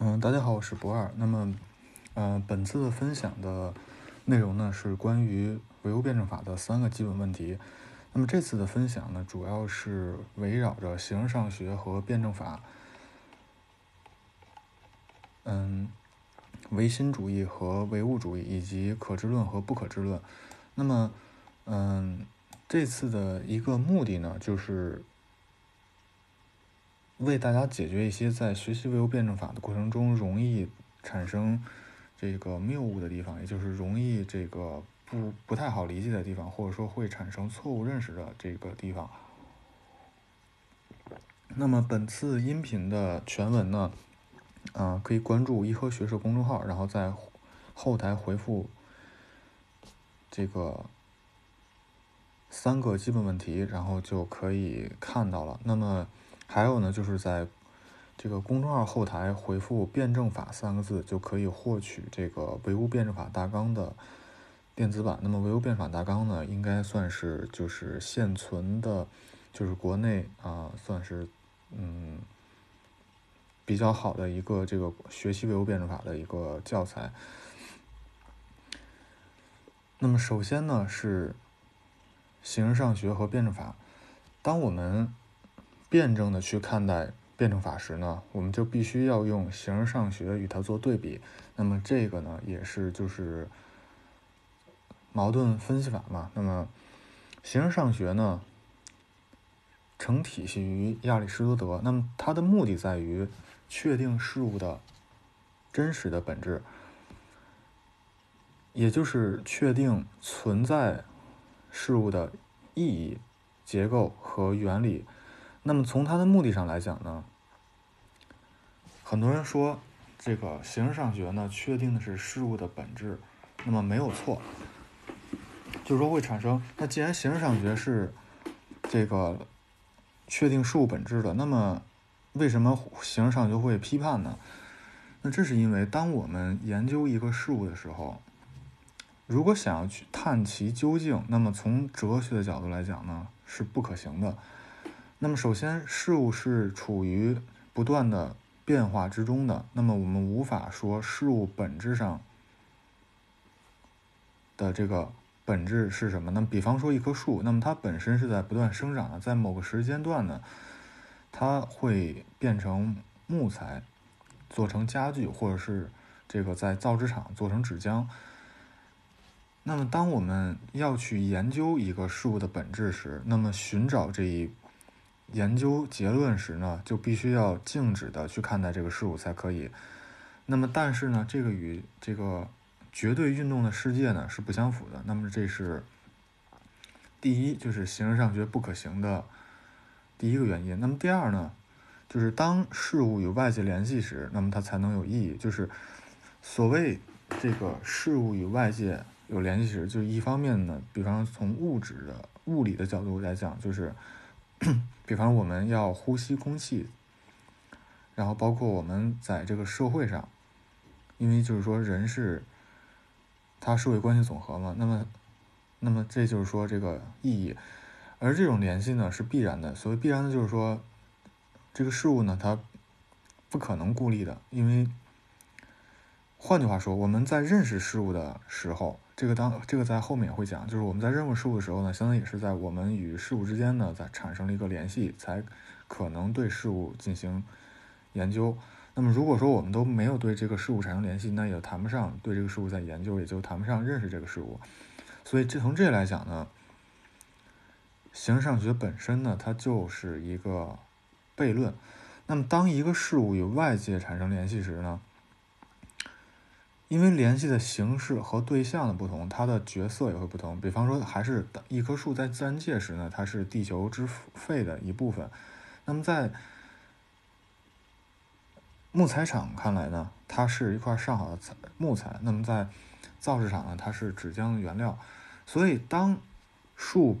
嗯，大家好，我是博二。那么，呃，本次的分享的内容呢是关于唯物辩证法的三个基本问题。那么这次的分享呢，主要是围绕着形而上学和辩证法，嗯，唯心主义和唯物主义，以及可知论和不可知论。那么，嗯，这次的一个目的呢，就是为大家解决一些在学习唯物辩证法的过程中容易产生这个谬误的地方，也就是容易这个不不太好理解的地方，或者说会产生错误认识的这个地方。那么本次音频的全文呢，啊，可以关注一科学社公众号，然后在后台回复这个三个基本问题，然后就可以看到了。那么还有呢，就是在这个公众号后台回复“辩证法”三个字，就可以获取这个唯物辩证法大纲的电子版。那么唯物辩证法大纲呢，应该算是就是现存的，就是国内啊，算是。嗯，比较好的一个这个学习唯物辩证法的一个教材。那么首先呢是形而上学和辩证法。当我们辩证的去看待辩证法时呢，我们就必须要用形而上学与它做对比。那么这个呢也是就是矛盾分析法嘛。那么形而上学呢？成体系于亚里士多德，那么它的目的在于确定事物的真实的本质，也就是确定存在事物的意义、结构和原理。那么从它的目的上来讲呢，很多人说这个形式上学呢，确定的是事物的本质，那么没有错，就是说会产生。那既然形式上学是这个。确定事物本质的，那么为什么形式上学会批判呢？那这是因为当我们研究一个事物的时候，如果想要去探其究竟，那么从哲学的角度来讲呢，是不可行的。那么首先，事物是处于不断的变化之中的，那么我们无法说事物本质上的这个。本质是什么？那么，比方说一棵树，那么它本身是在不断生长的，在某个时间段呢，它会变成木材，做成家具，或者是这个在造纸厂做成纸浆。那么，当我们要去研究一个事物的本质时，那么寻找这一研究结论时呢，就必须要静止的去看待这个事物才可以。那么，但是呢，这个与这个。绝对运动的世界呢是不相符的。那么这是第一，就是形而上学不可行的第一个原因。那么第二呢，就是当事物与外界联系时，那么它才能有意义。就是所谓这个事物与外界有联系时，就是一方面呢，比方从物质的物理的角度来讲，就是比方我们要呼吸空气，然后包括我们在这个社会上，因为就是说人是。他社会关系总和嘛，那么，那么这就是说这个意义，而这种联系呢是必然的。所谓必然的，就是说这个事物呢它不可能孤立的，因为换句话说，我们在认识事物的时候，这个当这个在后面会讲，就是我们在认识事物的时候呢，相当于也是在我们与事物之间呢在产生了一个联系，才可能对事物进行研究。那么，如果说我们都没有对这个事物产生联系，那也谈不上对这个事物在研究，也就谈不上认识这个事物。所以，这从这来讲呢，形而上学本身呢，它就是一个悖论。那么，当一个事物与外界产生联系时呢，因为联系的形式和对象的不同，它的角色也会不同。比方说，还是一棵树在自然界时呢，它是地球之肺的一部分。那么，在木材厂看来呢，它是一块上好的材木材。那么在造纸厂呢，它是纸浆原料。所以当树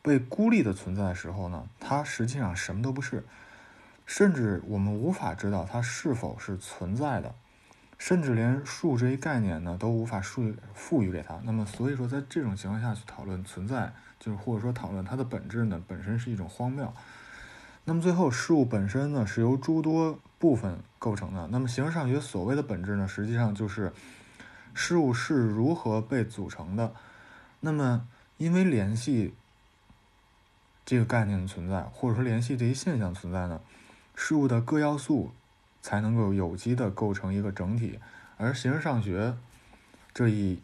被孤立的存在的时候呢，它实际上什么都不是，甚至我们无法知道它是否是存在的，甚至连树这一概念呢都无法赋赋予给它。那么所以说，在这种情况下去讨论存在，就是或者说讨论它的本质呢，本身是一种荒谬。那么最后，事物本身呢是由诸多部分构成的。那么形而上学所谓的本质呢，实际上就是事物是如何被组成的。那么因为联系这个概念的存在，或者说联系这一现象存在呢，事物的各要素才能够有机的构成一个整体。而形而上学这一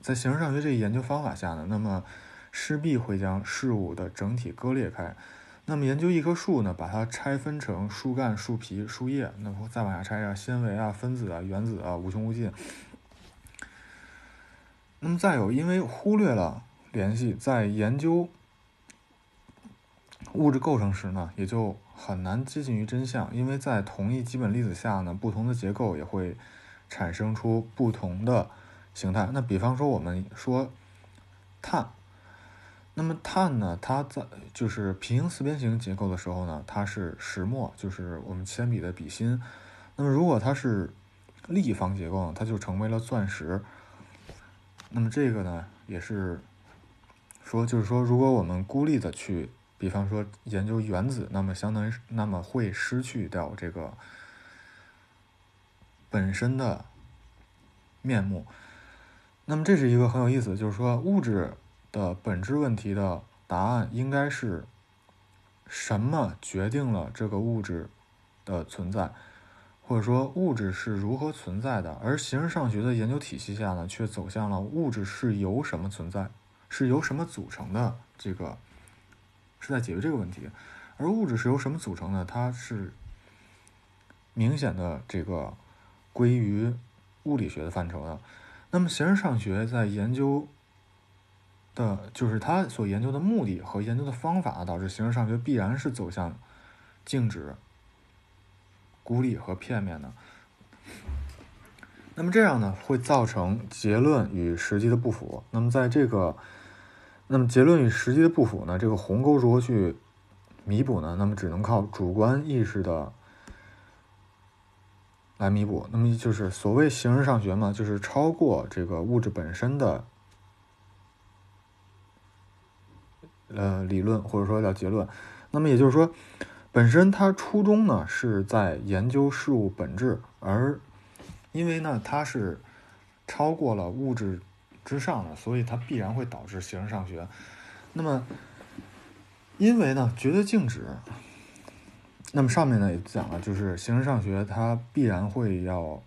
在形而上学这一研究方法下呢，那么势必会将事物的整体割裂开。那么研究一棵树呢，把它拆分成树干、树皮、树叶，那么再往下拆啊，纤维啊、分子啊、原子啊，无穷无尽。那么再有，因为忽略了联系，在研究物质构成时呢，也就很难接近于真相。因为在同一基本粒子下呢，不同的结构也会产生出不同的形态。那比方说，我们说碳。那么碳呢？它在就是平行四边形结构的时候呢，它是石墨，就是我们铅笔的笔芯。那么如果它是立方结构呢，它就成为了钻石。那么这个呢，也是说，就是说，如果我们孤立的去，比方说研究原子，那么相当于那么会失去掉这个本身的面目。那么这是一个很有意思，就是说物质。的本质问题的答案应该是什么决定了这个物质的存在，或者说物质是如何存在的？而形而上学的研究体系下呢，却走向了物质是由什么存在，是由什么组成的？这个是在解决这个问题。而物质是由什么组成的？它是明显的这个归于物理学的范畴的。那么形而上学在研究。的就是他所研究的目的和研究的方法，导致形而上学必然是走向静止、孤立和片面的。那么这样呢，会造成结论与实际的不符。那么在这个，那么结论与实际的不符呢，这个鸿沟如何去弥补呢？那么只能靠主观意识的来弥补。那么就是所谓形而上学嘛，就是超过这个物质本身的。呃，理论或者说叫结论，那么也就是说，本身它初衷呢是在研究事物本质，而因为呢它是超过了物质之上的，所以它必然会导致形而上学。那么，因为呢绝对静止，那么上面呢也讲了，就是形而上学它必然会要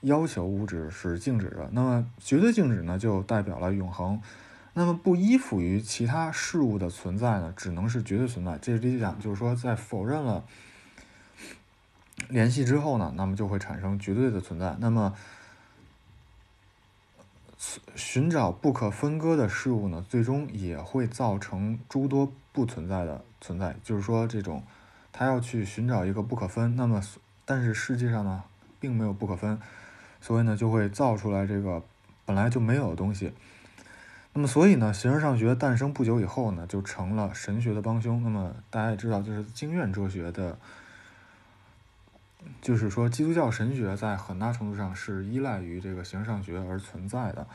要求物质是静止的，那么绝对静止呢就代表了永恒。那么不依附于其他事物的存在呢，只能是绝对存在。这是第一讲，就是说，在否认了联系之后呢，那么就会产生绝对的存在。那么寻找不可分割的事物呢，最终也会造成诸多不存在的存在。就是说，这种他要去寻找一个不可分，那么但是世界上呢，并没有不可分，所以呢，就会造出来这个本来就没有的东西。那么，所以呢，形而上学诞生不久以后呢，就成了神学的帮凶。那么，大家也知道，就是经验哲学的，就是说，基督教神学在很大程度上是依赖于这个形上学而存在的。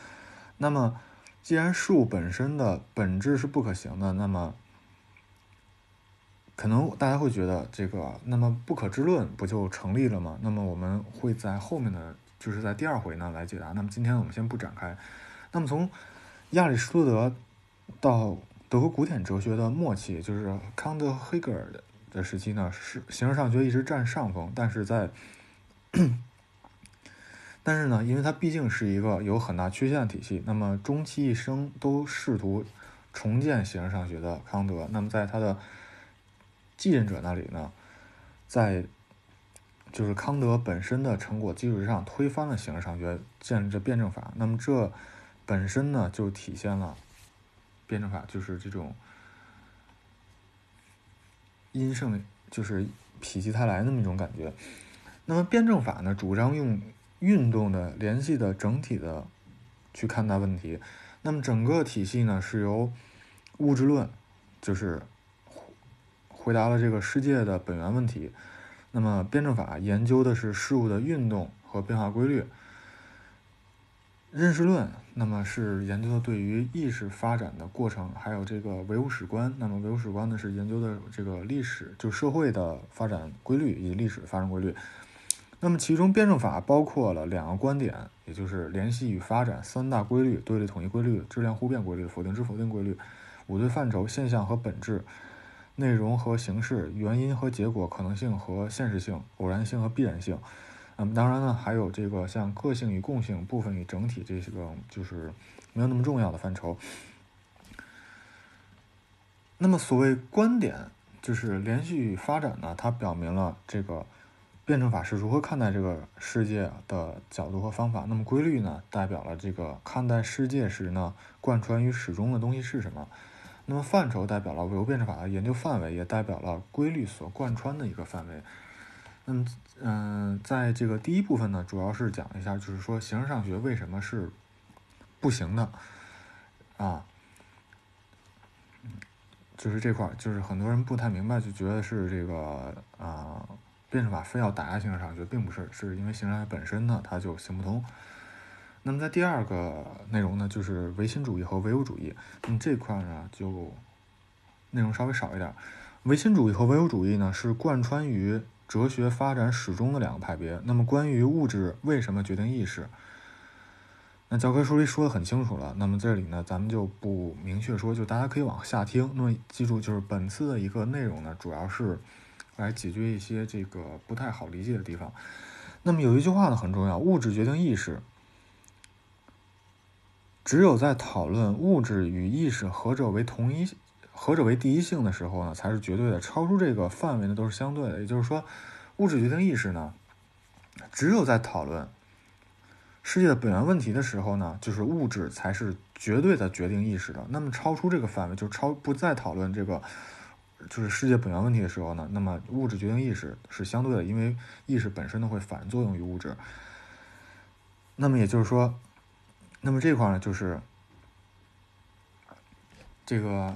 那么，既然事物本身的本质是不可行的，那么，可能大家会觉得这个，那么不可知论不就成立了吗？那么，我们会在后面的，就是在第二回呢来解答。那么，今天我们先不展开。那么，从亚里士多德到德国古典哲学的末期，就是康德、黑格尔的的时期呢，是形而上学一直占上风。但是在，但是呢，因为它毕竟是一个有很大缺陷的体系，那么终其一生都试图重建形而上学的康德，那么在他的继任者那里呢，在就是康德本身的成果基础之上，推翻了形而上学，建立着辩证法。那么这。本身呢，就体现了辩证法就是这种阴盛，就是否极泰来那么一种感觉。那么辩证法呢，主张用运动的联系的整体的去看待问题。那么整个体系呢，是由物质论就是回答了这个世界的本源问题。那么辩证法研究的是事物的运动和变化规律。认识论，那么是研究的对于意识发展的过程，还有这个唯物史观。那么唯物史观呢，是研究的这个历史，就社会的发展规律以及历史发展规律。那么其中辩证法包括了两个观点，也就是联系与发展三大规律：对立统一规律、质量互变规律、否定之否定规律；五对范畴：现象和本质、内容和形式、原因和结果、可能性和现实性、偶然性和必然性。那么当然呢，还有这个像个性与共性、部分与整体这些个，就是没有那么重要的范畴。那么所谓观点，就是连续发展呢，它表明了这个辩证法是如何看待这个世界的角度和方法。那么规律呢，代表了这个看待世界时呢，贯穿于始终的东西是什么。那么范畴代表了唯物辩证法的研究范围，也代表了规律所贯穿的一个范围。那么，嗯，在这个第一部分呢，主要是讲一下，就是说形式上学为什么是不行的啊？就是这块儿，就是很多人不太明白，就觉得是这个啊，辩证法非要打压形式上学，并不是，是因为形式上学本身呢，它就行不通。那么在第二个内容呢，就是唯心主义和唯物主义。那么这块呢，就内容稍微少一点。唯心主义和唯物主义呢，是贯穿于。哲学发展始终的两个派别。那么，关于物质为什么决定意识，那教科书里说的很清楚了。那么这里呢，咱们就不明确说，就大家可以往下听。那么记住，就是本次的一个内容呢，主要是来解决一些这个不太好理解的地方。那么有一句话呢很重要：物质决定意识。只有在讨论物质与意识何者为同一。何者为第一性的时候呢，才是绝对的。超出这个范围呢，都是相对的。也就是说，物质决定意识呢，只有在讨论世界的本源问题的时候呢，就是物质才是绝对的决定意识的。那么超出这个范围，就超不再讨论这个就是世界本源问题的时候呢，那么物质决定意识是相对的，因为意识本身呢会反作用于物质。那么也就是说，那么这块呢就是这个。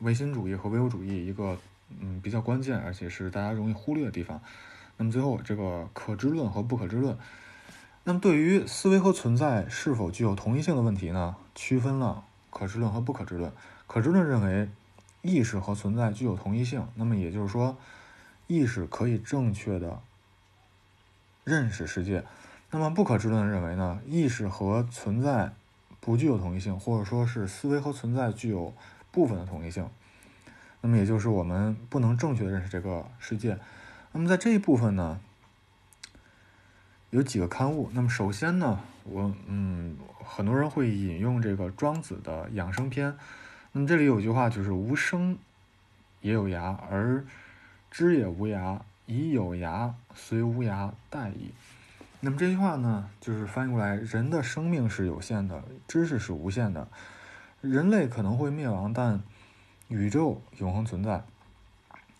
唯心主义和唯物主义一个嗯比较关键，而且是大家容易忽略的地方。那么最后这个可知论和不可知论，那么对于思维和存在是否具有同一性的问题呢，区分了可知论和不可知论。可知论认为意识和存在具有同一性，那么也就是说意识可以正确的认识世界。那么不可知论认为呢，意识和存在不具有同一性，或者说是思维和存在具有。部分的统一性，那么也就是我们不能正确的认识这个世界。那么在这一部分呢，有几个刊物。那么首先呢，我嗯，很多人会引用这个庄子的养生篇。那么这里有句话就是“无生也有涯，而知也无涯，以有涯随无涯殆矣”。那么这句话呢，就是翻译过来，人的生命是有限的，知识是无限的。人类可能会灭亡，但宇宙永恒存在。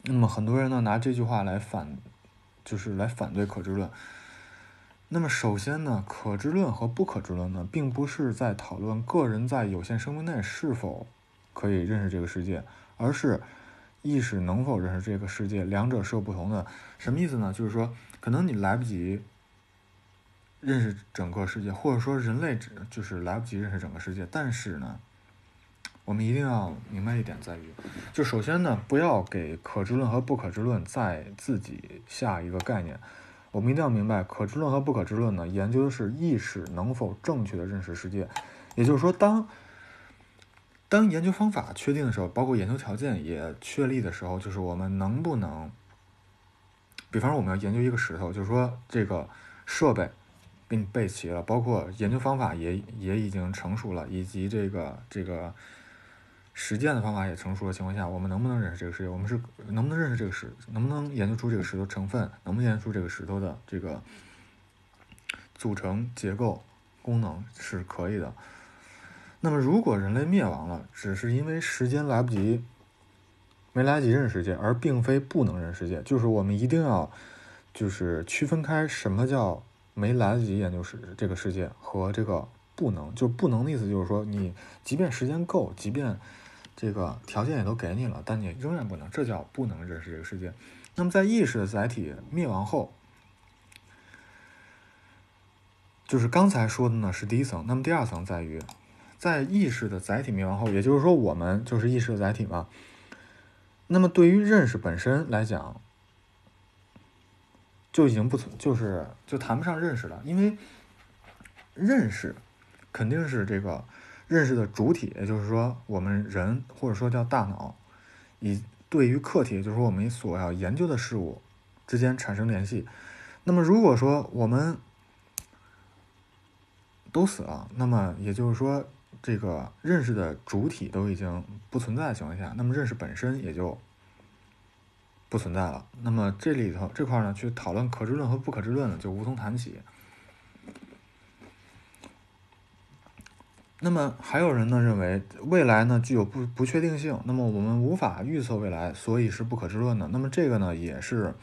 那么很多人呢拿这句话来反，就是来反对可知论。那么首先呢，可知论和不可知论呢，并不是在讨论个人在有限生命内是否可以认识这个世界，而是意识能否认识这个世界，两者是有不同的。什么意思呢？就是说，可能你来不及认识整个世界，或者说人类只就是来不及认识整个世界，但是呢。我们一定要明白一点，在于，就首先呢，不要给可知论和不可知论再自己下一个概念。我们一定要明白，可知论和不可知论呢，研究的是意识能否正确的认识世界。也就是说，当当研究方法确定的时候，包括研究条件也确立的时候，就是我们能不能，比方说我们要研究一个石头，就是说这个设备给你备齐了，包括研究方法也也已经成熟了，以及这个这个。实践的方法也成熟的情况下，我们能不能认识这个世界？我们是能不能认识这个石？能不能研究出这个石头成分？能不能研究出这个石头的这个组成结构、功能是可以的。那么，如果人类灭亡了，只是因为时间来不及，没来得及认识世界，而并非不能认识世界，就是我们一定要就是区分开什么叫没来得及研究世这个世界和这个不能。就不能的意思就是说，你即便时间够，即便这个条件也都给你了，但你仍然不能，这叫不能认识这个世界。那么在意识的载体灭亡后，就是刚才说的呢是第一层，那么第二层在于，在意识的载体灭亡后，也就是说我们就是意识的载体嘛。那么对于认识本身来讲，就已经不存，就是就谈不上认识了，因为认识肯定是这个认识的主体，也就是说我们人或者说叫大脑，以对于客体，就是说我们所要研究的事物之间产生联系。那么如果说我们都死了，那么也就是说这个认识的主体都已经不存在的情况下，那么认识本身也就。不存在了。那么这里头这块呢，去讨论可知论和不可知论呢，就无从谈起。那么还有人呢认为未来呢具有不不确定性，那么我们无法预测未来，所以是不可知论的。那么这个呢也是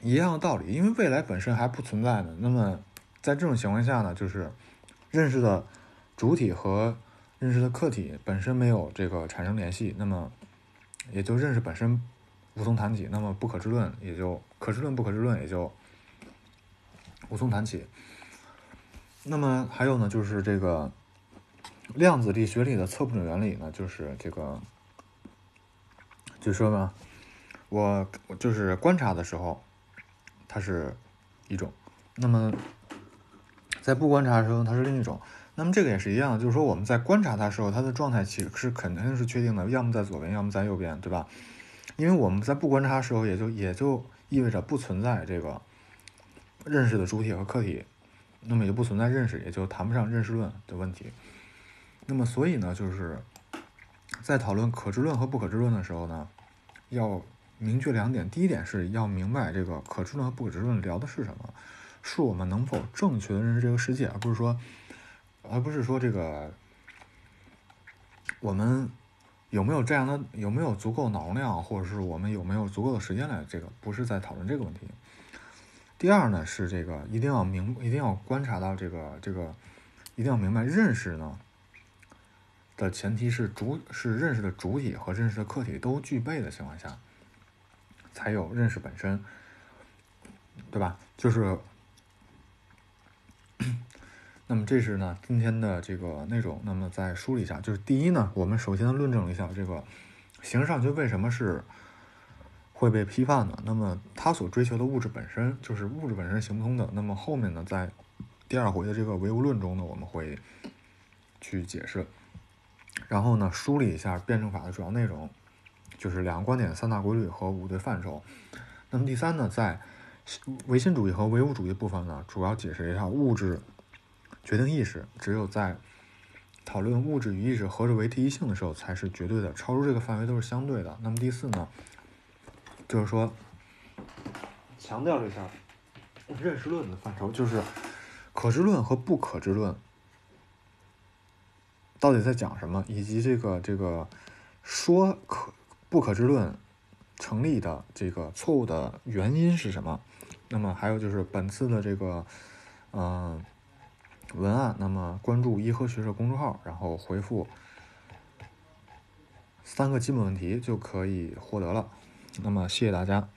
一样的道理，因为未来本身还不存在呢。那么在这种情况下呢，就是认识的主体和认识的客体本身没有这个产生联系，那么也就认识本身。无从谈起，那么不可知论也就可知论不可知论也就无从谈起。那么还有呢，就是这个量子力学里的测不准原理呢，就是这个，就说呢，我就是观察的时候，它是一种；那么在不观察的时候，它是另一种。那么这个也是一样，就是说我们在观察它时候，它的状态其实是肯定是确定的，要么在左边，要么在右边，对吧？因为我们在不观察的时候，也就也就意味着不存在这个认识的主体和客体，那么也不存在认识，也就谈不上认识论的问题。那么所以呢，就是在讨论可知论和不可知论的时候呢，要明确两点：第一点是要明白这个可知论和不可知论聊的是什么，是我们能否正确的认识这个世界，而不是说，而不是说这个我们。有没有这样的？有没有足够脑容量，或者是我们有没有足够的时间来？这个不是在讨论这个问题。第二呢，是这个一定要明，一定要观察到这个这个，一定要明白认识呢的前提是主是认识的主体和认识的客体都具备的情况下，才有认识本身，对吧？就是。那么这是呢今天的这个内容。那么再梳理一下，就是第一呢，我们首先论证了一下这个形式上学为什么是会被批判的。那么他所追求的物质本身就是物质本身行不通的。那么后面呢，在第二回的这个唯物论中呢，我们会去解释。然后呢，梳理一下辩证法的主要内容，就是两个观点、三大规律和五对范畴。那么第三呢，在唯心主义和唯物主义部分呢，主要解释一下物质。决定意识只有在讨论物质与意识何者为第一性的时候才是绝对的，超出这个范围都是相对的。那么第四呢，就是说强调一下认识论的范畴，就是可知论和不可知论到底在讲什么，以及这个这个说可不可知论成立的这个错误的原因是什么。那么还有就是本次的这个嗯。文案，那么关注“颐和学社”公众号，然后回复三个基本问题就可以获得了。那么谢谢大家。